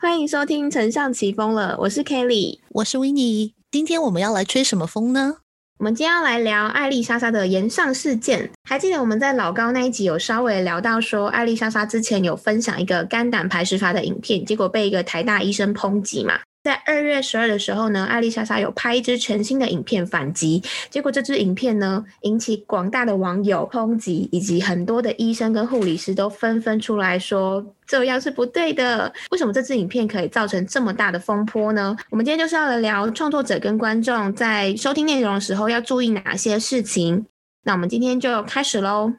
欢迎收听《丞上起风了》，我是 Kelly，我是 w i n n e 今天我们要来吹什么风呢？我们今天要来聊艾丽莎莎的延上事件。还记得我们在老高那一集有稍微聊到说，艾丽莎莎之前有分享一个肝胆排石法的影片，结果被一个台大医生抨击嘛。在二月十二的时候呢，艾丽莎莎有拍一支全新的影片反击，结果这支影片呢引起广大的网友抨击，以及很多的医生跟护理师都纷纷出来说这样是不对的。为什么这支影片可以造成这么大的风波呢？我们今天就是要来聊创作者跟观众在收听内容的时候要注意哪些事情。那我们今天就开始喽。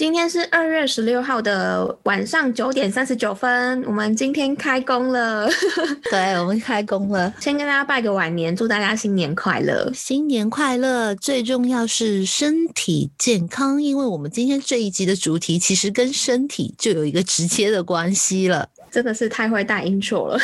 今天是二月十六号的晚上九点三十九分，我们今天开工了。对，我们开工了。先跟大家拜个晚年，祝大家新年快乐，新年快乐！最重要是身体健康，因为我们今天这一集的主题其实跟身体就有一个直接的关系了。真的是太会带 intro 了。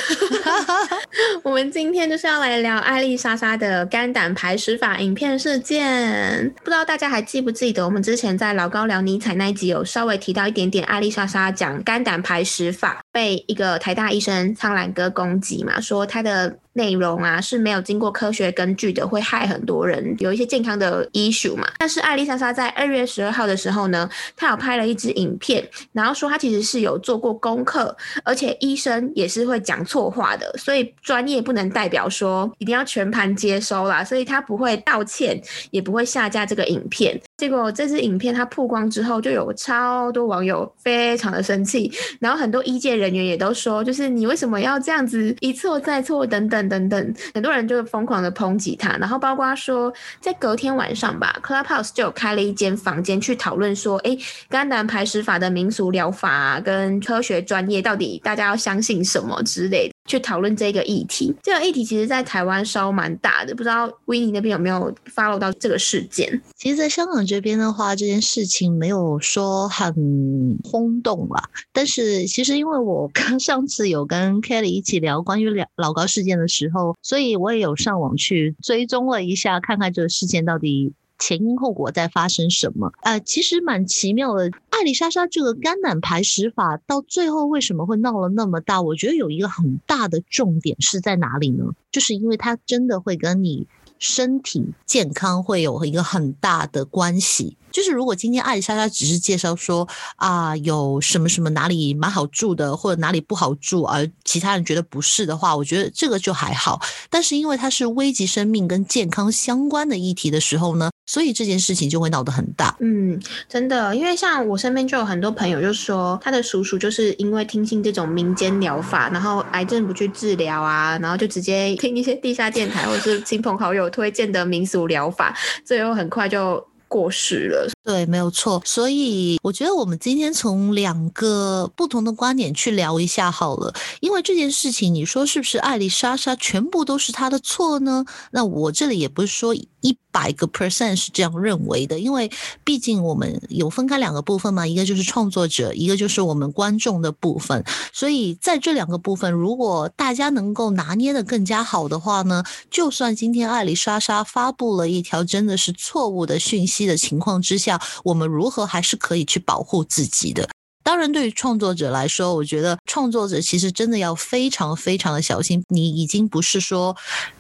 我们今天就是要来聊艾丽莎莎的肝胆排石法影片事件。不知道大家还记不记得，我们之前在老高聊尼采那一集有稍微提到一点点，艾丽莎莎讲肝胆排石法被一个台大医生苍兰哥攻击嘛，说他的。内容啊是没有经过科学根据的，会害很多人，有一些健康的 issue 嘛。但是艾丽莎莎在二月十二号的时候呢，她有拍了一支影片，然后说她其实是有做过功课，而且医生也是会讲错话的，所以专业不能代表说一定要全盘接收啦，所以她不会道歉，也不会下架这个影片。结果这支影片它曝光之后，就有超多网友非常的生气，然后很多医界人员也都说，就是你为什么要这样子一错再错等等等等，很多人就疯狂的抨击他，然后包括说在隔天晚上吧，Clubhouse 就有开了一间房间去讨论说，哎，肝胆排石法的民俗疗法跟科学专业到底大家要相信什么之类的。去讨论这个议题，这个议题其实在台湾烧蛮大的，不知道威尼那边有没有 follow 到这个事件？其实，在香港这边的话，这件事情没有说很轰动啦。但是，其实因为我刚 上次有跟 Kelly 一起聊关于老老高事件的时候，所以我也有上网去追踪了一下，看看这个事件到底。前因后果在发生什么？呃，其实蛮奇妙的。艾丽莎莎这个肝胆排石法到最后为什么会闹了那么大？我觉得有一个很大的重点是在哪里呢？就是因为它真的会跟你身体健康会有一个很大的关系。就是如果今天艾丽莎莎只是介绍说啊有什么什么哪里蛮好住的，或者哪里不好住，而其他人觉得不是的话，我觉得这个就还好。但是因为它是危及生命跟健康相关的议题的时候呢，所以这件事情就会闹得很大。嗯，真的，因为像我身边就有很多朋友就说，他的叔叔就是因为听信这种民间疗法，然后癌症不去治疗啊，然后就直接听一些地下电台或者是亲朋好友推荐的民俗疗法，最后很快就。过世了，对，没有错。所以我觉得我们今天从两个不同的观点去聊一下好了。因为这件事情，你说是不是艾丽莎莎全部都是她的错呢？那我这里也不是说一百个 percent 是这样认为的，因为毕竟我们有分开两个部分嘛，一个就是创作者，一个就是我们观众的部分。所以在这两个部分，如果大家能够拿捏的更加好的话呢，就算今天艾丽莎莎发布了一条真的是错误的讯息。的情况之下，我们如何还是可以去保护自己的？当然，对于创作者来说，我觉得创作者其实真的要非常非常的小心。你已经不是说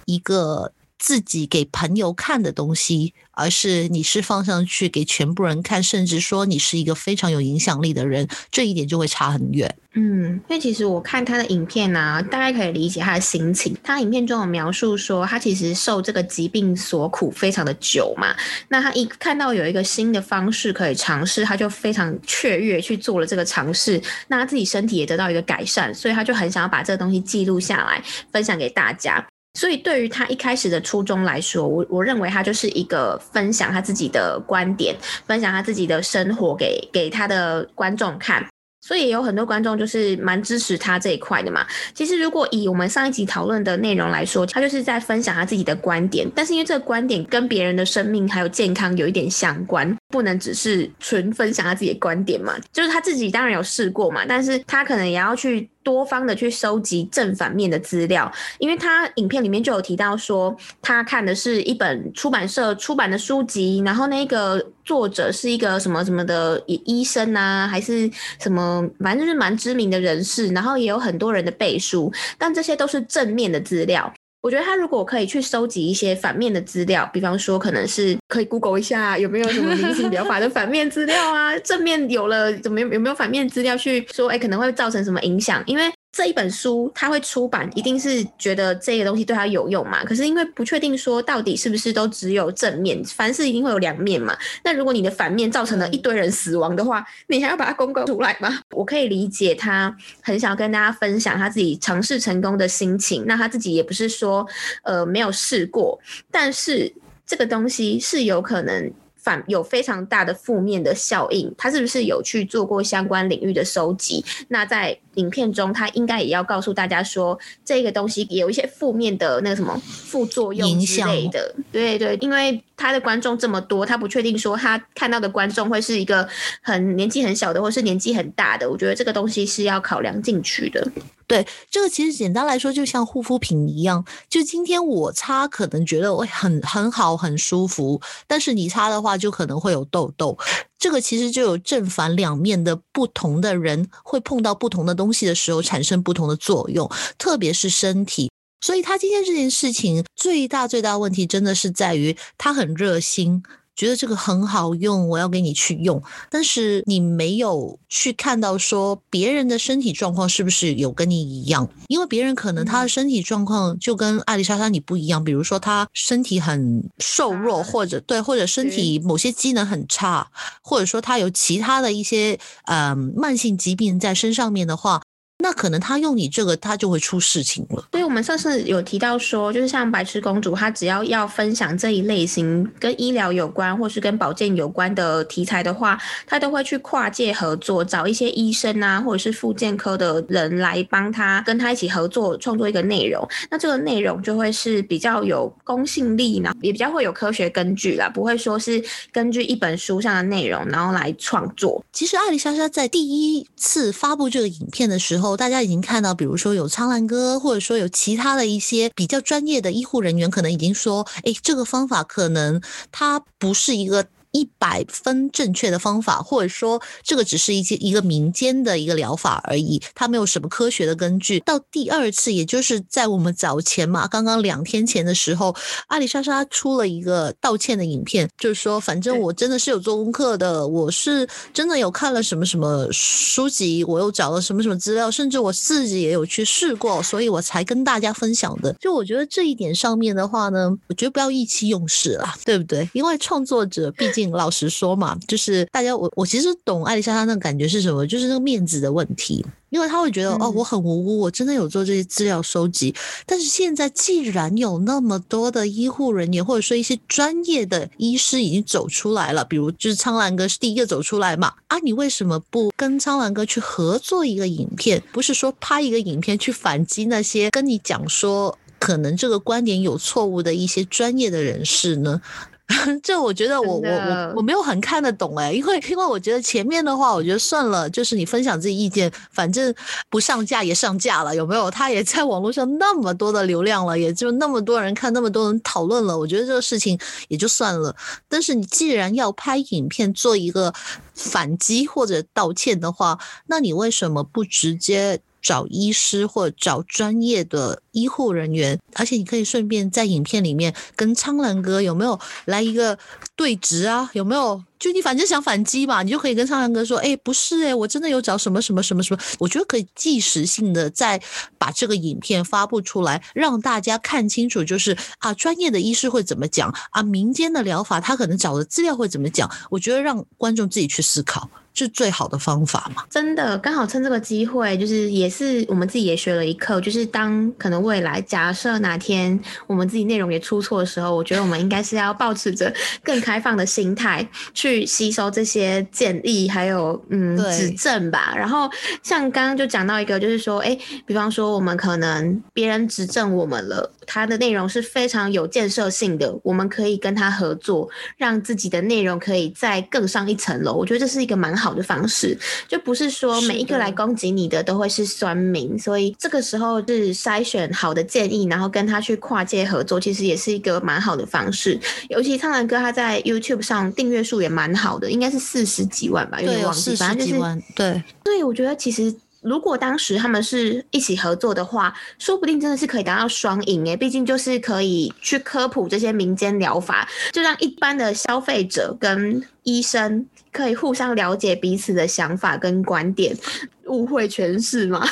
一个自己给朋友看的东西。而是你是放上去给全部人看，甚至说你是一个非常有影响力的人，这一点就会差很远。嗯，因为其实我看他的影片呢，大概可以理解他的心情。他影片中有描述说，他其实受这个疾病所苦非常的久嘛。那他一看到有一个新的方式可以尝试，他就非常雀跃去做了这个尝试。那他自己身体也得到一个改善，所以他就很想要把这个东西记录下来，分享给大家。所以，对于他一开始的初衷来说，我我认为他就是一个分享他自己的观点，分享他自己的生活给给他的观众看。所以有很多观众就是蛮支持他这一块的嘛。其实，如果以我们上一集讨论的内容来说，他就是在分享他自己的观点，但是因为这个观点跟别人的生命还有健康有一点相关，不能只是纯分享他自己的观点嘛，就是他自己当然有试过嘛，但是他可能也要去多方的去收集正反面的资料，因为他影片里面就有提到说，他看的是一本出版社出版的书籍，然后那个作者是一个什么什么的医医生呐，还是什么，反正就是蛮知名的人士，然后也有很多人的背书，但这些都是正面的资料。我觉得他如果可以去收集一些反面的资料，比方说可能是可以 Google 一下有没有什么明星疗法的反面资料啊，正面有了怎么有没有反面资料去说，哎，可能会造成什么影响？因为这一本书他会出版，一定是觉得这个东西对他有用嘛。可是因为不确定说到底是不是都只有正面，凡事一定会有两面嘛。那如果你的反面造成了一堆人死亡的话，你还要把它公告出来吗？我可以理解他很想跟大家分享他自己尝试成功的心情。那他自己也不是说呃没有试过，但是这个东西是有可能。反有非常大的负面的效应，他是不是有去做过相关领域的收集？那在影片中，他应该也要告诉大家说，这个东西有一些负面的那个什么副作用之类的。对对，因为他的观众这么多，他不确定说他看到的观众会是一个很年纪很小的，或是年纪很大的。我觉得这个东西是要考量进去的。对，这个其实简单来说，就像护肤品一样，就今天我擦可能觉得会很很好很舒服，但是你擦的话就可能会有痘痘。这个其实就有正反两面的不同的人会碰到不同的东西的时候产生不同的作用，特别是身体。所以他今天这件事情最大最大问题真的是在于他很热心。觉得这个很好用，我要给你去用，但是你没有去看到说别人的身体状况是不是有跟你一样？因为别人可能他的身体状况就跟艾丽莎莎你不一样，比如说他身体很瘦弱，或者对，或者身体某些机能很差，或者说他有其他的一些呃慢性疾病在身上面的话。那可能他用你这个，他就会出事情了。所以我们上次有提到说，就是像白痴公主，她只要要分享这一类型跟医疗有关，或是跟保健有关的题材的话，她都会去跨界合作，找一些医生啊，或者是复健科的人来帮她，跟她一起合作创作一个内容。那这个内容就会是比较有公信力呢，也比较会有科学根据啦，不会说是根据一本书上的内容然后来创作。其实艾丽莎莎在第一次发布这个影片的时候。大家已经看到，比如说有苍兰哥，或者说有其他的一些比较专业的医护人员，可能已经说，哎，这个方法可能它不是一个。一百分正确的方法，或者说这个只是一些一个民间的一个疗法而已，它没有什么科学的根据。到第二次，也就是在我们早前嘛，刚刚两天前的时候，阿里莎莎出了一个道歉的影片，就是说，反正我真的是有做功课的，我是真的有看了什么什么书籍，我又找了什么什么资料，甚至我自己也有去试过，所以我才跟大家分享的。就我觉得这一点上面的话呢，我觉得不要意气用事了，对不对？因为创作者毕竟。老实说嘛，就是大家我我其实懂艾丽莎莎那个感觉是什么，就是那个面子的问题，因为他会觉得哦，我很无辜，我真的有做这些资料收集，但是现在既然有那么多的医护人员或者说一些专业的医师已经走出来了，比如就是苍兰哥是第一个走出来嘛，啊，你为什么不跟苍兰哥去合作一个影片？不是说拍一个影片去反击那些跟你讲说可能这个观点有错误的一些专业的人士呢？这我觉得我我我我没有很看得懂哎，因为因为我觉得前面的话，我觉得算了，就是你分享自己意见，反正不上架也上架了，有没有？他也在网络上那么多的流量了，也就那么多人看，那么多人讨论了，我觉得这个事情也就算了。但是你既然要拍影片做一个反击或者道歉的话，那你为什么不直接？找医师或找专业的医护人员，而且你可以顺便在影片里面跟苍兰哥有没有来一个对峙啊？有没有？就你反正想反击嘛，你就可以跟苍兰哥说：“哎，不是哎，我真的有找什么什么什么什么。”我觉得可以即时性的再把这个影片发布出来，让大家看清楚，就是啊，专业的医师会怎么讲啊，民间的疗法他可能找的资料会怎么讲。我觉得让观众自己去思考。是最好的方法嘛？真的，刚好趁这个机会，就是也是我们自己也学了一课，就是当可能未来假设哪天我们自己内容也出错的时候，我觉得我们应该是要保持着更开放的心态去。去吸收这些建议，还有嗯指正吧。然后像刚刚就讲到一个，就是说，哎，比方说我们可能别人指正我们了，他的内容是非常有建设性的，我们可以跟他合作，让自己的内容可以再更上一层楼。我觉得这是一个蛮好的方式，就不是说每一个来攻击你的都会是酸民，所以这个时候是筛选好的建议，然后跟他去跨界合作，其实也是一个蛮好的方式。尤其苍兰哥他在 YouTube 上订阅数也蛮好的，应该是四十几万吧，有点忘记，反正就是对对，我觉得其实。如果当时他们是一起合作的话，说不定真的是可以达到双赢诶。毕竟就是可以去科普这些民间疗法，就让一般的消费者跟医生可以互相了解彼此的想法跟观点，误会全是嘛？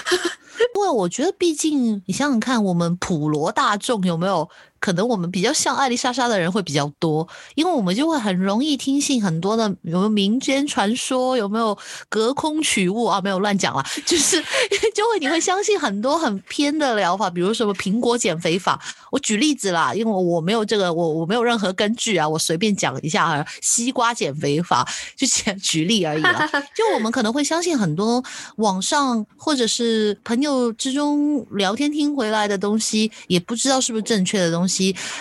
因为我觉得，毕竟你想想看，我们普罗大众有没有？可能我们比较像艾丽莎莎的人会比较多，因为我们就会很容易听信很多的有没有民间传说，有没有隔空取物啊？没有乱讲了，就是就会你会相信很多很偏的疗法，比如什么苹果减肥法。我举例子啦，因为我没有这个，我我没有任何根据啊，我随便讲一下啊，西瓜减肥法就举 举例而已啦。就我们可能会相信很多网上或者是朋友之中聊天听回来的东西，也不知道是不是正确的东西。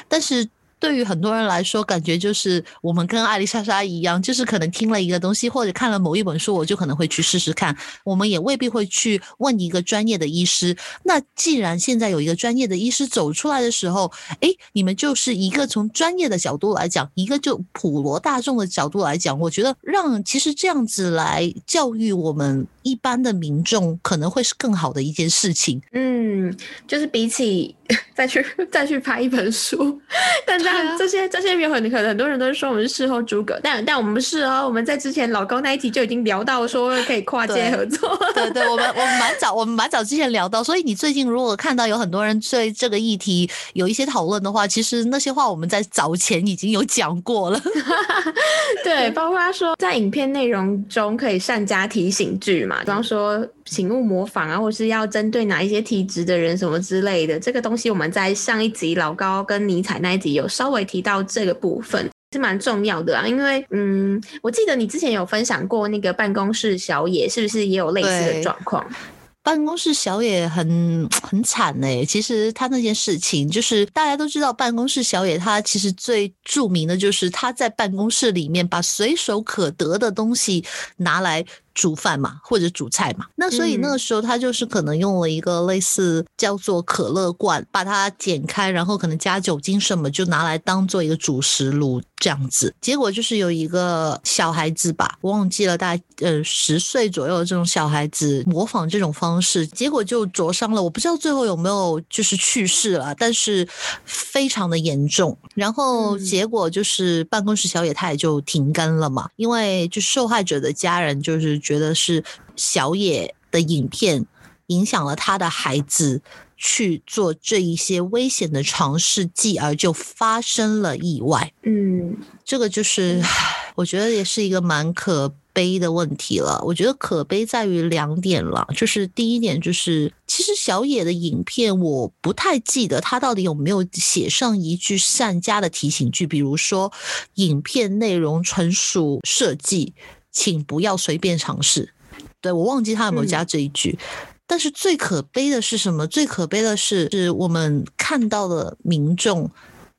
但是。对于很多人来说，感觉就是我们跟艾丽莎莎一样，就是可能听了一个东西或者看了某一本书，我就可能会去试试看。我们也未必会去问一个专业的医师。那既然现在有一个专业的医师走出来的时候，哎，你们就是一个从专业的角度来讲，一个就普罗大众的角度来讲，我觉得让其实这样子来教育我们一般的民众，可能会是更好的一件事情。嗯，就是比起 再去再去拍一本书，但在这些这些有很可能很多人都说我们是事后诸葛，但但我们不是哦。我们在之前老高那一集就已经聊到说可以跨界合作。对对，我们我们蛮早我们蛮早之前聊到，所以你最近如果看到有很多人对这个议题有一些讨论的话，其实那些话我们在早前已经有讲过了。对，包括他说在影片内容中可以善加提醒句嘛，比方说请勿模仿啊，或是要针对哪一些体质的人什么之类的。这个东西我们在上一集老高跟尼采那一集有稍微提到这个部分是蛮重要的啊，因为嗯，我记得你之前有分享过那个办公室小野，是不是也有类似的状况？办公室小野很很惨哎，其实他那件事情就是大家都知道，办公室小野他其实最著名的就是他在办公室里面把随手可得的东西拿来。煮饭嘛，或者煮菜嘛，那所以那个时候他就是可能用了一个类似叫做可乐罐，把它剪开，然后可能加酒精什么，就拿来当做一个主食炉这样子。结果就是有一个小孩子吧，我忘记了，大概呃十岁左右的这种小孩子模仿这种方式，结果就灼伤了。我不知道最后有没有就是去世了，但是非常的严重。然后结果就是办公室小野他也就停更了嘛，因为就受害者的家人就是。觉得是小野的影片影响了他的孩子去做这一些危险的尝试，继而就发生了意外。嗯，这个就是 我觉得也是一个蛮可悲的问题了。我觉得可悲在于两点了，就是第一点就是，其实小野的影片我不太记得他到底有没有写上一句善加的提醒句，比如说影片内容纯属设计。请不要随便尝试。对我忘记他有没有加这一句，但是最可悲的是什么？最可悲的是，是我们看到的民众，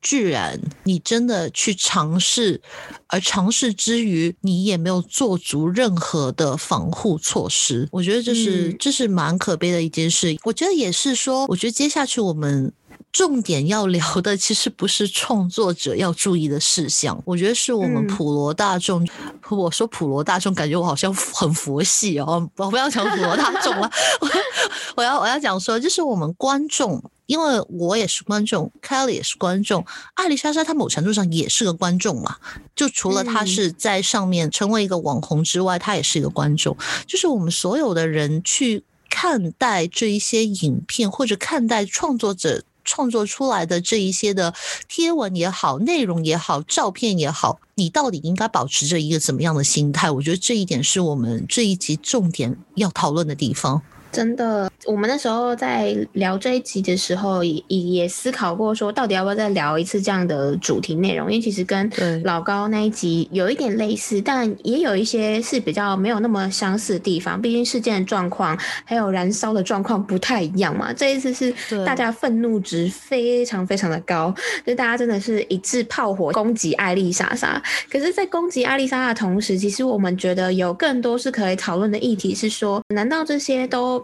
居然你真的去尝试，而尝试之余，你也没有做足任何的防护措施。我觉得这是这是蛮可悲的一件事。我觉得也是说，我觉得接下去我们。重点要聊的其实不是创作者要注意的事项，我觉得是我们普罗大众。我说普罗大众，感觉我好像很佛系哦。我不要讲普罗大众了，我要我要讲说，就是我们观众，因为我也是观众，Kelly 也是观众，艾丽莎莎她某程度上也是个观众嘛。就除了她是在上面成为一个网红之外，她也是一个观众。就是我们所有的人去看待这一些影片，或者看待创作者。创作出来的这一些的贴文也好，内容也好，照片也好，你到底应该保持着一个怎么样的心态？我觉得这一点是我们这一集重点要讨论的地方。真的，我们那时候在聊这一集的时候，也也也思考过说，到底要不要再聊一次这样的主题内容？因为其实跟老高那一集有一点类似，但也有一些是比较没有那么相似的地方。毕竟事件的状况还有燃烧的状况不太一样嘛。这一次是大家愤怒值非常非常的高，就大家真的是一致炮火攻击艾丽莎莎。可是，在攻击艾丽莎莎的同时，其实我们觉得有更多是可以讨论的议题，是说，难道这些都？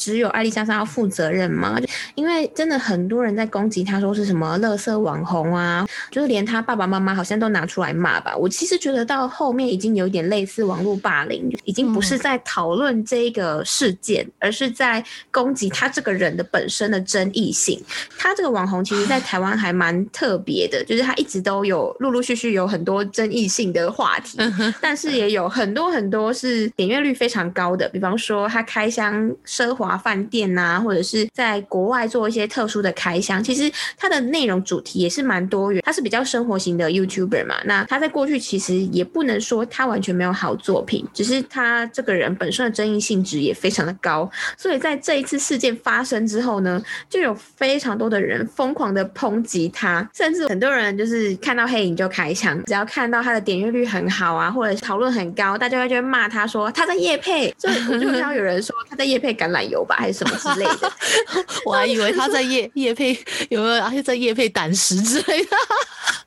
只有艾丽莎莎要负责任吗？因为真的很多人在攻击她，说是什么“乐色网红”啊，就是连她爸爸妈妈好像都拿出来骂吧。我其实觉得到后面已经有点类似网络霸凌，已经不是在讨论这个事件，而是在攻击他这个人的本身的争议性。他这个网红其实，在台湾还蛮特别的，就是他一直都有陆陆续续有很多争议性的话题，但是也有很多很多是点阅率非常高的，比方说他开箱奢华。啊饭店呐，或者是在国外做一些特殊的开箱，其实它的内容主题也是蛮多元。它是比较生活型的 YouTuber 嘛，那他在过去其实也不能说他完全没有好作品，只是他这个人本身的争议性质也非常的高。所以在这一次事件发生之后呢，就有非常多的人疯狂的抨击他，甚至很多人就是看到黑影就开枪，只要看到他的点阅率很好啊，或者讨论很高，大家就会骂他说他在夜配，所以我就看到有人说他在夜配橄榄油。还是什么之类的，我还以为他在夜夜配有没有，而且在夜配胆石之类的。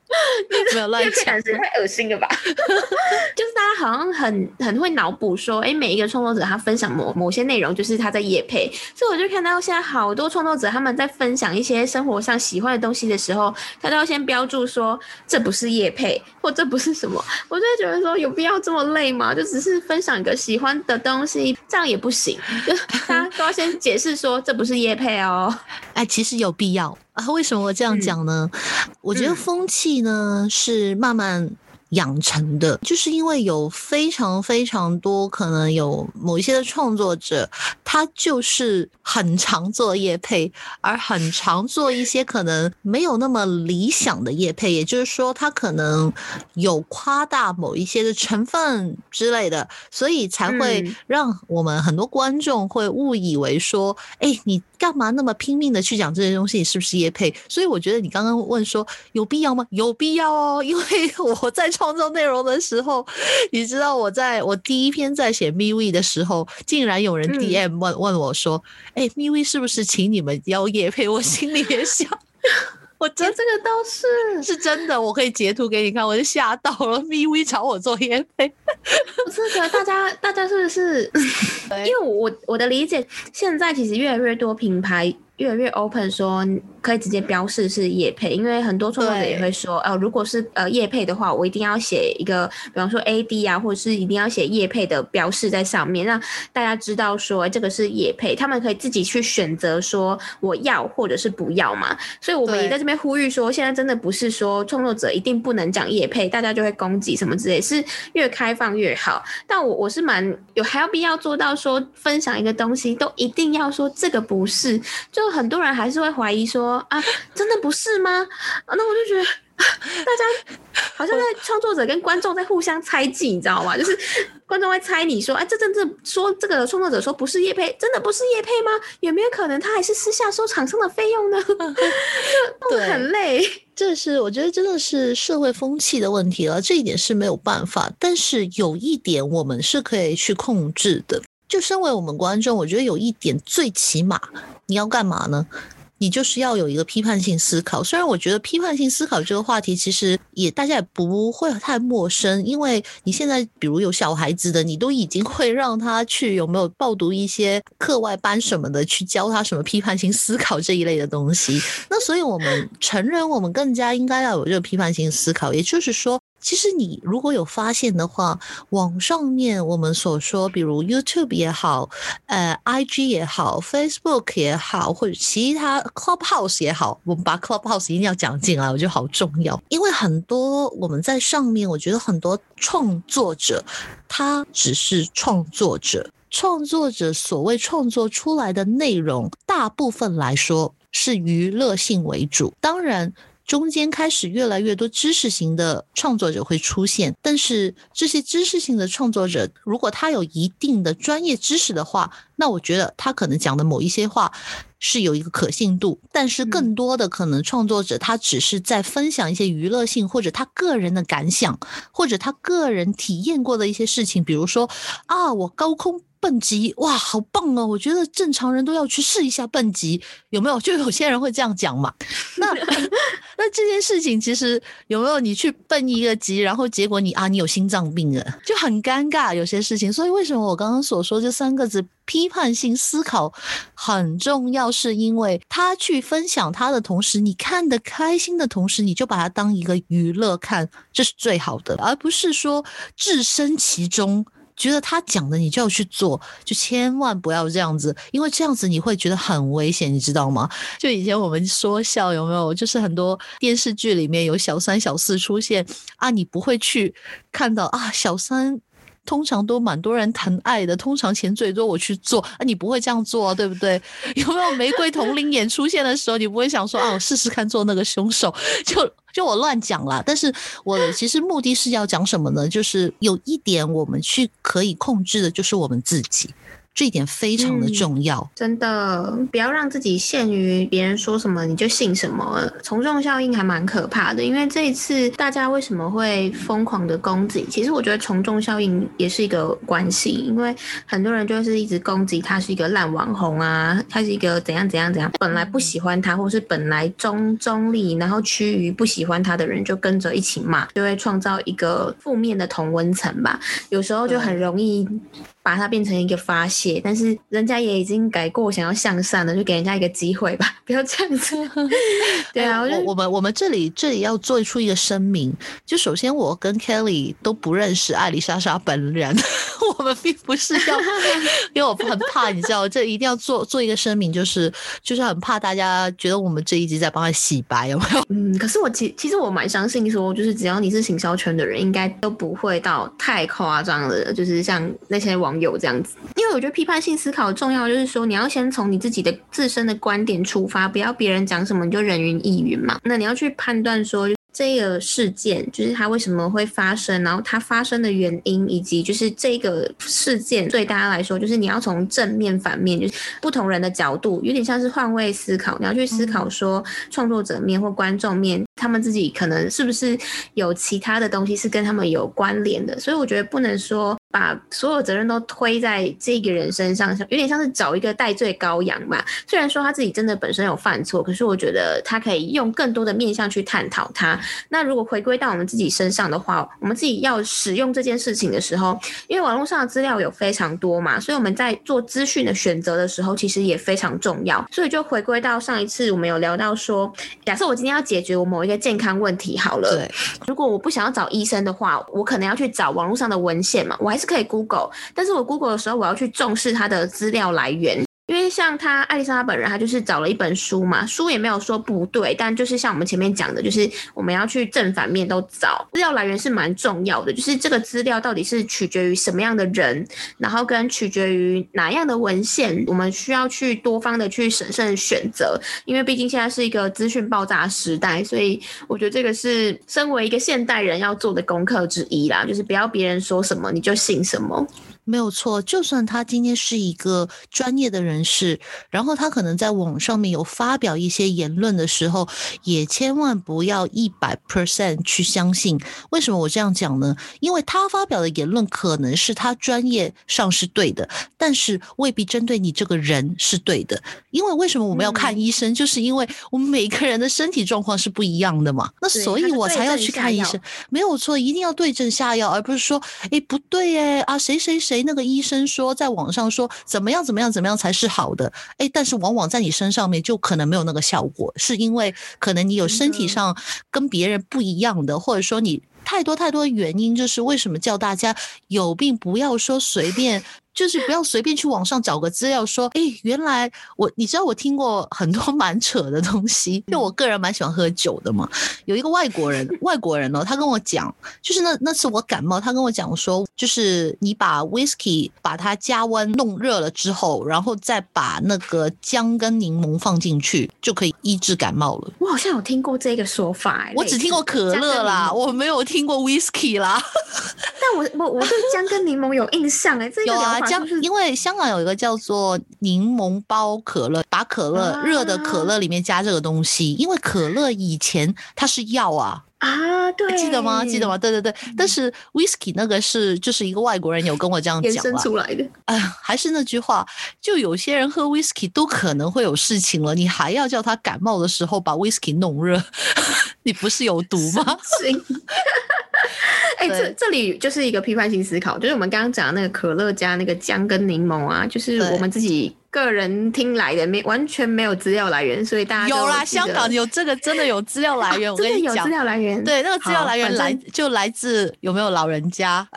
没有乱讲，太恶心了吧？就是大家好像很很会脑补，说哎，每一个创作者他分享某某些内容，就是他在夜配，所以我就看到现在好多创作者他们在分享一些生活上喜欢的东西的时候，他都要先标注说这不是夜配，或这不是什么。我就觉得说有必要这么累吗？就只是分享一个喜欢的东西，这样也不行，就 大家都要先解释说这不是夜配哦。哎，其实有必要。啊，为什么我这样讲呢？我觉得风气呢是慢慢。养成的，就是因为有非常非常多可能有某一些的创作者，他就是很常做业配，而很常做一些可能没有那么理想的业配，也就是说，他可能有夸大某一些的成分之类的，所以才会让我们很多观众会误以为说，哎，你干嘛那么拼命的去讲这些东西？你是不是业配？所以我觉得你刚刚问说有必要吗？有必要哦，因为 我在创。创作内容的时候，你知道我在我第一篇在写 MV 的时候，竟然有人 DM 问问我说：“哎，MV 是不是请你们邀叶配？”我心里也想，我真这个倒是是真的，我可以截图给你看，我就吓到了。MV 找我做叶配，我是觉得大家大家是不是？因为我我的理解，现在其实越来越多品牌。越来越 open，说可以直接标示是叶配，因为很多创作者也会说，呃，如果是呃叶配的话，我一定要写一个，比方说 AD 啊，或者是一定要写叶配的标示在上面，让大家知道说这个是叶配，他们可以自己去选择说我要或者是不要嘛。所以我们也在这边呼吁说，现在真的不是说创作者一定不能讲叶配，大家就会攻击什么之类，是越开放越好。但我我是蛮有还要必要做到说分享一个东西都一定要说这个不是。就很多人还是会怀疑说啊，真的不是吗？啊那我就觉得大家好像在创作者跟观众在互相猜忌，你知道吗？就是观众会猜你说，哎，这真正说这个创作者说不是叶配，真的不是叶配吗？有没有可能他还是私下收厂商的费用呢？就很累。这是我觉得真的是社会风气的问题了，这一点是没有办法。但是有一点我们是可以去控制的。就身为我们观众，我觉得有一点最起码你要干嘛呢？你就是要有一个批判性思考。虽然我觉得批判性思考这个话题其实也大家也不会太陌生，因为你现在比如有小孩子的，你都已经会让他去有没有报读一些课外班什么的，去教他什么批判性思考这一类的东西。那所以我们成人，我们更加应该要有这个批判性思考。也就是说。其实你如果有发现的话，网上面我们所说，比如 YouTube 也好，呃，IG 也好，Facebook 也好，或者其他 Clubhouse 也好，我们把 Clubhouse 一定要讲进来，我觉得好重要。因为很多我们在上面，我觉得很多创作者，他只是创作者，创作者所谓创作出来的内容，大部分来说是娱乐性为主，当然。中间开始越来越多知识型的创作者会出现。但是这些知识性的创作者，如果他有一定的专业知识的话，那我觉得他可能讲的某一些话是有一个可信度。但是更多的可能创作者他只是在分享一些娱乐性或者他个人的感想，或者他个人体验过的一些事情，比如说啊，我高空。蹦极哇，好棒哦！我觉得正常人都要去试一下蹦极，有没有？就有些人会这样讲嘛。那 那这件事情其实有没有？你去蹦一个极，然后结果你啊，你有心脏病了，就很尴尬。有些事情，所以为什么我刚刚所说这三个字“批判性思考”很重要？是因为他去分享他的同时，你看得开心的同时，你就把它当一个娱乐看，这是最好的，而不是说置身其中。觉得他讲的你就要去做，就千万不要这样子，因为这样子你会觉得很危险，你知道吗？就以前我们说笑有没有？就是很多电视剧里面有小三小四出现啊，你不会去看到啊小三。通常都蛮多人疼爱的，通常钱最多我去做啊，你不会这样做，对不对？有没有玫瑰同龄眼出现的时候，你不会想说啊，我试试看做那个凶手？就就我乱讲啦。但是我其实目的是要讲什么呢？就是有一点我们去可以控制的，就是我们自己。这一点非常的重要，真的不要让自己限于别人说什么你就信什么，从众效应还蛮可怕的。因为这一次大家为什么会疯狂的攻击？其实我觉得从众效应也是一个关系，因为很多人就是一直攻击他是一个烂网红啊，他是一个怎样怎样怎样，本来不喜欢他，或是本来中中立，然后趋于不喜欢他的人就跟着一起骂，就会创造一个负面的同温层吧。有时候就很容易。把它变成一个发泄，但是人家也已经改过，想要向善了，就给人家一个机会吧，不要这样子。对啊，我我们我们这里这里要做出一个声明，就首先我跟 Kelly 都不认识艾丽莎莎本人，我们并不是要，因为我很怕，你知道，这一定要做做一个声明，就是就是很怕大家觉得我们这一集在帮他洗白，有没有？嗯，可是我其其实我蛮相信说，就是只要你是行销圈的人，应该都不会到太夸张的，就是像那些网。有这样子，因为我觉得批判性思考重要，就是说你要先从你自己的自身的观点出发，不要别人讲什么你就人云亦云嘛。那你要去判断说。这个事件就是它为什么会发生，然后它发生的原因，以及就是这个事件对大家来说，就是你要从正面、反面，就是不同人的角度，有点像是换位思考。你要去思考说，创作者面或观众面，他们自己可能是不是有其他的东西是跟他们有关联的。所以我觉得不能说把所有责任都推在这个人身上，有点像是找一个代罪羔羊吧。虽然说他自己真的本身有犯错，可是我觉得他可以用更多的面向去探讨他。那如果回归到我们自己身上的话，我们自己要使用这件事情的时候，因为网络上的资料有非常多嘛，所以我们在做资讯的选择的时候，其实也非常重要。所以就回归到上一次我们有聊到说，假设我今天要解决我某一个健康问题好了，对，如果我不想要找医生的话，我可能要去找网络上的文献嘛，我还是可以 Google，但是我 Google 的时候，我要去重视它的资料来源。因为像他艾丽莎本人，他就是找了一本书嘛，书也没有说不对，但就是像我们前面讲的，就是我们要去正反面都找资料来源是蛮重要的，就是这个资料到底是取决于什么样的人，然后跟取决于哪样的文献，我们需要去多方的去审慎选择，因为毕竟现在是一个资讯爆炸时代，所以我觉得这个是身为一个现代人要做的功课之一啦，就是不要别人说什么你就信什么。没有错，就算他今天是一个专业的人士，然后他可能在网上面有发表一些言论的时候，也千万不要一百 percent 去相信。为什么我这样讲呢？因为他发表的言论可能是他专业上是对的，但是未必针对你这个人是对的。因为为什么我们要看医生？就是因为我们每个人的身体状况是不一样的嘛。那所以我才要去看医生。没有错，一定要对症下药，而不是说，哎，不对哎啊，谁谁谁。谁那个医生说，在网上说怎么样怎么样怎么样才是好的？哎，但是往往在你身上面就可能没有那个效果，是因为可能你有身体上跟别人不一样的，或者说你太多太多原因，就是为什么叫大家有病不要说随便就是不要随便去网上找个资料说，哎，原来我你知道我听过很多蛮扯的东西，因为我个人蛮喜欢喝酒的嘛。有一个外国人，外国人哦，他跟我讲，就是那那次我感冒，他跟我讲说，就是你把 whisky 把它加温弄热了之后，然后再把那个姜跟柠檬放进去，就可以医治感冒了。我好像有听过这个说法，我只听过可乐啦，我没有听过 whisky 啦。但我我我对姜跟柠檬有印象哎，这个啊，姜，因为香港有一个叫做柠檬包可乐，把可乐热的可乐里面加这个东西，因为可乐以前它是药啊啊，对，记得吗？记得吗？对对对，但是 whisky 那个是就是一个外国人有跟我这样讲出来的。哎，还是那句话，就有些人喝 whisky 都可能会有事情了，你还要叫他感冒的时候把 whisky 弄热，你不是有毒吗？哎，这这里就是一个批判性思考，就是我们刚刚讲的那个可乐加那个姜跟柠檬啊，就是我们自己个人听来的，没完全没有资料来源，所以大家有啦，香港有这个真的有资料来源，我跟你讲，资料来源，对，那个资料来源来就来自有没有老人家。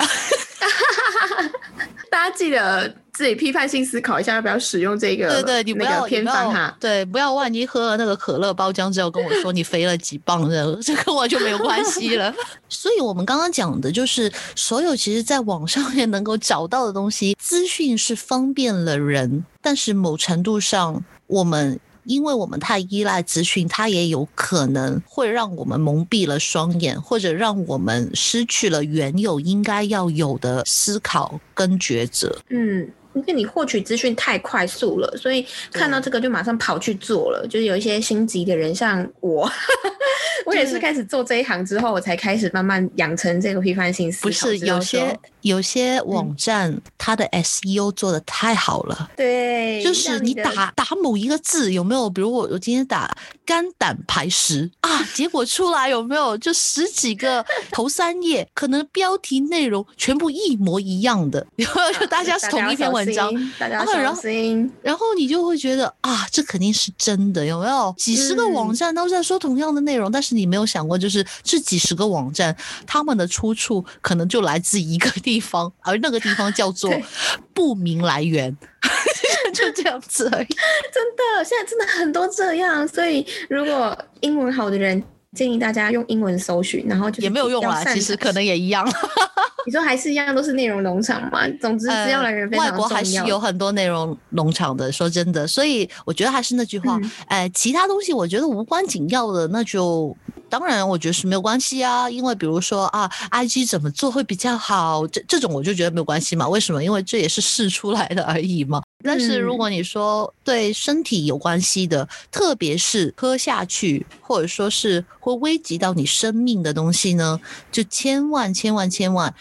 大家记得自己批判性思考一下，要不要使用这个？对对，你不要偏方哈。对，不要万一喝了那个可乐包浆之后跟我说你肥了几磅，这 这跟我就没有关系了。所以我们刚刚讲的就是，所有其实在网上面能够找到的东西，资讯是方便了人，但是某程度上我们。因为我们太依赖资讯，它也有可能会让我们蒙蔽了双眼，或者让我们失去了原有应该要有的思考跟抉择。嗯。因为你获取资讯太快速了，所以看到这个就马上跑去做了。就是有一些心急的人，像我，我也是开始做这一行之后，我才开始慢慢养成这个批判性思考。不是有些有些网站，它的 SEO 做的太好了。对，就是你打打某一个字，有没有？比如我我今天打肝胆排石啊，结果出来有没有？就十几个 头三页，可能标题内容全部一模一样的，有没有？就大家是同一篇文。章，大后小心。然后你就会觉得啊，这肯定是真的，有没有？几十个网站都在说同样的内容，但是你没有想过，就是这几十个网站，他们的出处可能就来自一个地方，而那个地方叫做 不明来源，就这样子而已。真的，现在真的很多这样，所以如果英文好的人。建议大家用英文搜寻，然后就也没有用啦，其实可能也一样。你说还是一样，都是内容农场嘛。总之，资料来源非常外国还是有很多内容农场的。说真的，所以我觉得还是那句话，哎，其他东西我觉得无关紧要的，那就当然我觉得是没有关系啊。因为比如说啊，IG 怎么做会比较好，这这种我就觉得没有关系嘛。为什么？因为这也是试出来的而已嘛。但是如果你说对身体有关系的，特别是喝下去或者说是会危及到你生命的东西呢，就千万千万千万。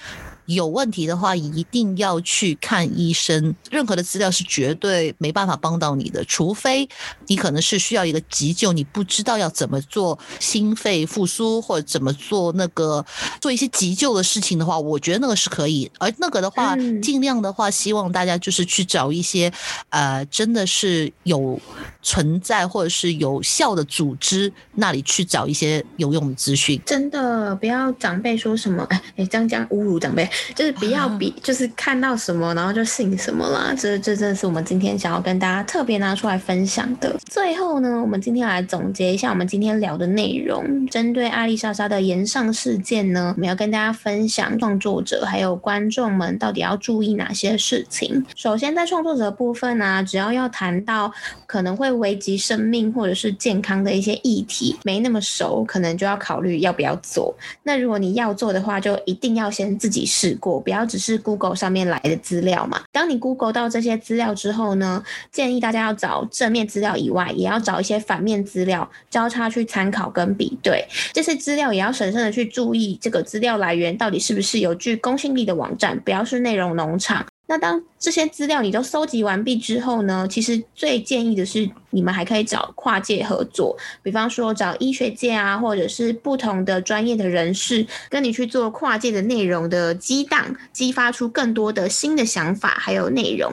有问题的话，一定要去看医生。任何的资料是绝对没办法帮到你的，除非你可能是需要一个急救，你不知道要怎么做心肺复苏或者怎么做那个做一些急救的事情的话，我觉得那个是可以。而那个的话，尽量的话，希望大家就是去找一些呃，真的是有存在或者是有效的组织那里去找一些有用的资讯。真的不要长辈说什么，哎哎，这样这样侮辱长辈。就是不要比，就是看到什么然后就信什么啦。这这真是我们今天想要跟大家特别拿出来分享的。最后呢，我们今天来总结一下我们今天聊的内容。针对艾丽莎莎的言上事件呢，我们要跟大家分享创作者还有观众们到底要注意哪些事情。首先，在创作者部分呢，只要要谈到可能会危及生命或者是健康的一些议题，没那么熟，可能就要考虑要不要做。那如果你要做的话，就一定要先自己试。过不要只是 Google 上面来的资料嘛？当你 Google 到这些资料之后呢，建议大家要找正面资料以外，也要找一些反面资料交叉去参考跟比对。这些资料也要审慎的去注意这个资料来源到底是不是有具公信力的网站，不要是内容农场。那当这些资料你都收集完毕之后呢？其实最建议的是，你们还可以找跨界合作，比方说找医学界啊，或者是不同的专业的人士，跟你去做跨界的内容的激荡，激发出更多的新的想法还有内容。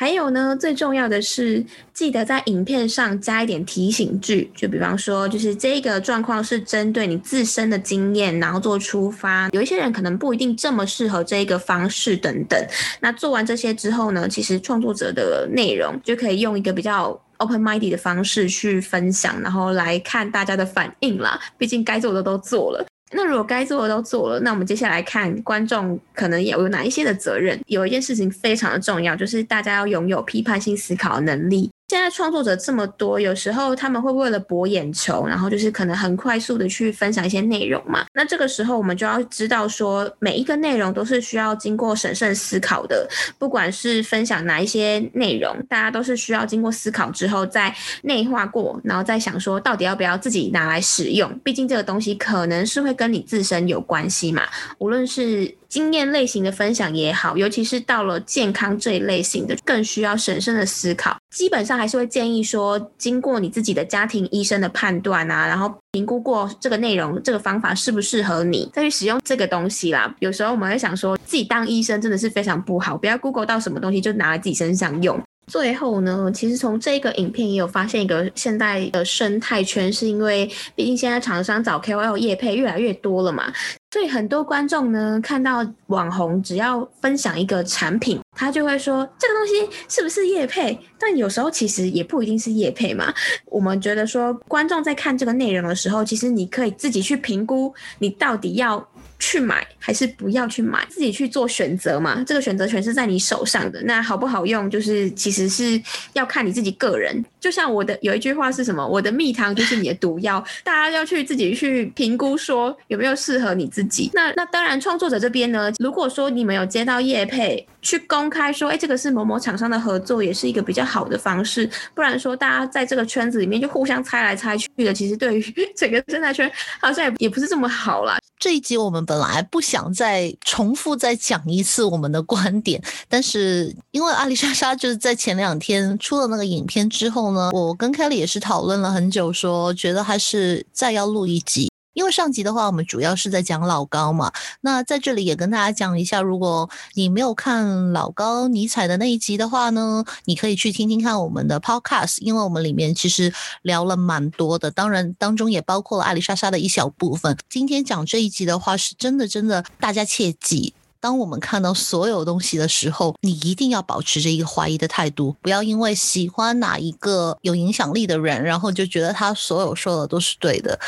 还有呢，最重要的是记得在影片上加一点提醒句，就比方说，就是这个状况是针对你自身的经验，然后做出发。有一些人可能不一定这么适合这个方式等等。那做完这些之后呢，其实创作者的内容就可以用一个比较 open minded 的方式去分享，然后来看大家的反应啦。毕竟该做的都做了。那如果该做的都做了，那我们接下来看观众可能有哪一些的责任。有一件事情非常的重要，就是大家要拥有批判性思考的能力。现在创作者这么多，有时候他们会为了博眼球，然后就是可能很快速的去分享一些内容嘛。那这个时候我们就要知道说，每一个内容都是需要经过审慎思考的。不管是分享哪一些内容，大家都是需要经过思考之后再内化过，然后再想说到底要不要自己拿来使用。毕竟这个东西可能是会跟你自身有关系嘛，无论是。经验类型的分享也好，尤其是到了健康这一类型的，更需要审慎的思考。基本上还是会建议说，经过你自己的家庭医生的判断啊，然后评估过这个内容、这个方法适不适合你，再去使用这个东西啦。有时候我们会想说，自己当医生真的是非常不好，不要 Google 到什么东西就拿来自己身上用。最后呢，其实从这个影片也有发现一个现在的生态圈，是因为毕竟现在厂商找 KOL 业配越来越多了嘛，所以很多观众呢看到网红只要分享一个产品，他就会说这个东西是不是业配？但有时候其实也不一定是业配嘛。我们觉得说，观众在看这个内容的时候，其实你可以自己去评估，你到底要。去买还是不要去买，自己去做选择嘛。这个选择权是在你手上的。那好不好用，就是其实是要看你自己个人。就像我的有一句话是什么？我的蜜糖就是你的毒药。大家要去自己去评估，说有没有适合你自己。那那当然，创作者这边呢，如果说你们有接到业配，去公开说，哎，这个是某某厂商的合作，也是一个比较好的方式。不然说，大家在这个圈子里面就互相猜来猜去的，其实对于 整个生态圈好像也也不是这么好啦。这一集我们本来不想再重复再讲一次我们的观点，但是因为阿里莎莎就是在前两天出了那个影片之后呢，我跟凯莉也是讨论了很久，说觉得还是再要录一集。因为上集的话，我们主要是在讲老高嘛。那在这里也跟大家讲一下，如果你没有看老高尼采的那一集的话呢，你可以去听听看我们的 Podcast，因为我们里面其实聊了蛮多的，当然当中也包括了艾丽莎莎的一小部分。今天讲这一集的话，是真的真的，大家切记，当我们看到所有东西的时候，你一定要保持着一个怀疑的态度，不要因为喜欢哪一个有影响力的人，然后就觉得他所有说的都是对的。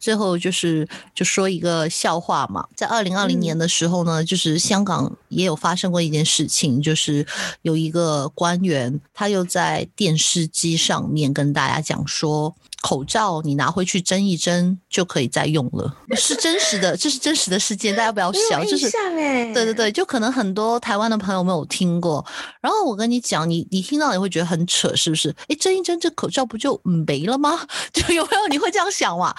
最后就是就说一个笑话嘛，在二零二零年的时候呢，就是香港也有发生过一件事情，就是有一个官员他又在电视机上面跟大家讲说。口罩你拿回去蒸一蒸就可以再用了，是真实的，这是真实的事件，大家不要笑。就是对对对，就可能很多台湾的朋友没有听过。然后我跟你讲，你你听到你会觉得很扯，是不是？哎，蒸一蒸这口罩不就没了吗？就有没有你会这样想嘛？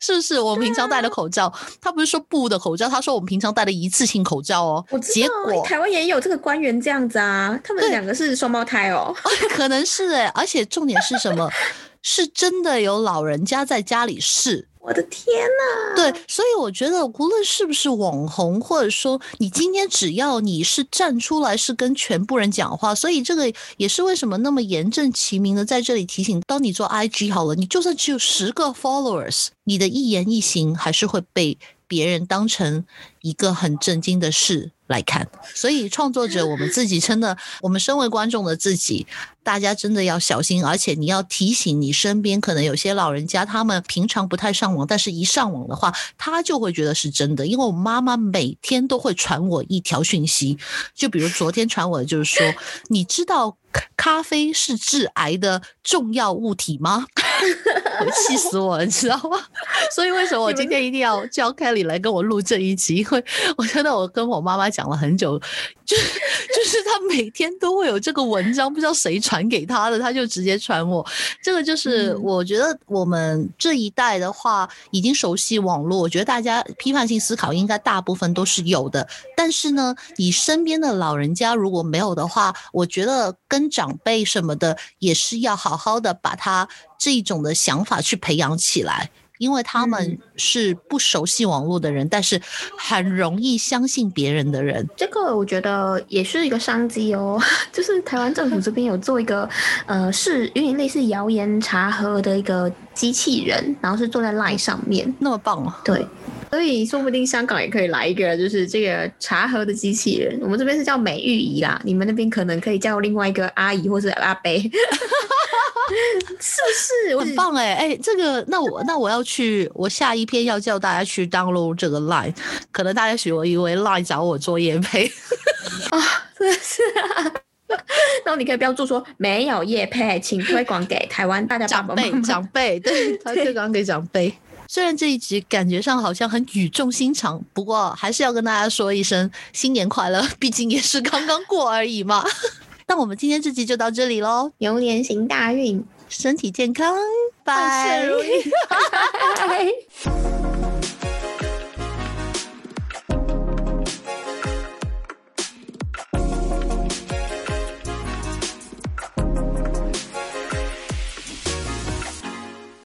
是不是？我们平常戴的口罩，他不是说布的口罩，他说我们平常戴的一次性口罩哦。我结果台湾也有这个官员这样子啊，他们两个是双胞胎哦。可能是哎，而且重点是什么？是真的有老人家在家里试，我的天呐！对，所以我觉得无论是不是网红，或者说你今天只要你是站出来是跟全部人讲话，所以这个也是为什么那么严正其名的在这里提醒：当你做 IG 好了，你就算只有十个 followers，你的一言一行还是会被别人当成一个很震惊的事。来看，所以创作者，我们自己真的，我们身为观众的自己，大家真的要小心，而且你要提醒你身边可能有些老人家，他们平常不太上网，但是一上网的话，他就会觉得是真的。因为我妈妈每天都会传我一条讯息，就比如昨天传我的就是说，你知道咖啡是致癌的重要物体吗？气死我了，你知道吗？所以为什么我今天一定要叫 Kelly 来跟我录这一集？因为我觉得我跟我妈妈讲了很久，就是就是他每天都会有这个文章，不知道谁传给他的，他就直接传我。这个就是我觉得我们这一代的话，已经熟悉网络，我觉得大家批判性思考应该大部分都是有的。但是呢，你身边的老人家如果没有的话，我觉得跟长辈什么的也是要好好的把他。这一种的想法去培养起来，因为他们是不熟悉网络的人，但是很容易相信别人的人。这个我觉得也是一个商机哦，就是台湾政府这边有做一个，呃，是有点类似谣言查核的一个机器人，然后是坐在 Line 上面，那么棒哦。对。所以说不定香港也可以来一个，就是这个茶盒的机器人。我们这边是叫美玉姨啦，你们那边可能可以叫另外一个阿姨或者阿伯，是不是？很棒哎哎，这个那我那我要去，我下一篇要叫大家去 download 这个 line，可能大家许我以为 line 找我做夜配 啊，真的是啊。然后你可以标注说没有夜配，请推广给台湾大家长辈长辈，对，推广给长辈。虽然这一集感觉上好像很语重心长，不过还是要跟大家说一声新年快乐，毕竟也是刚刚过而已嘛。那我们今天这集就到这里喽，牛年行大运，身体健康，拜。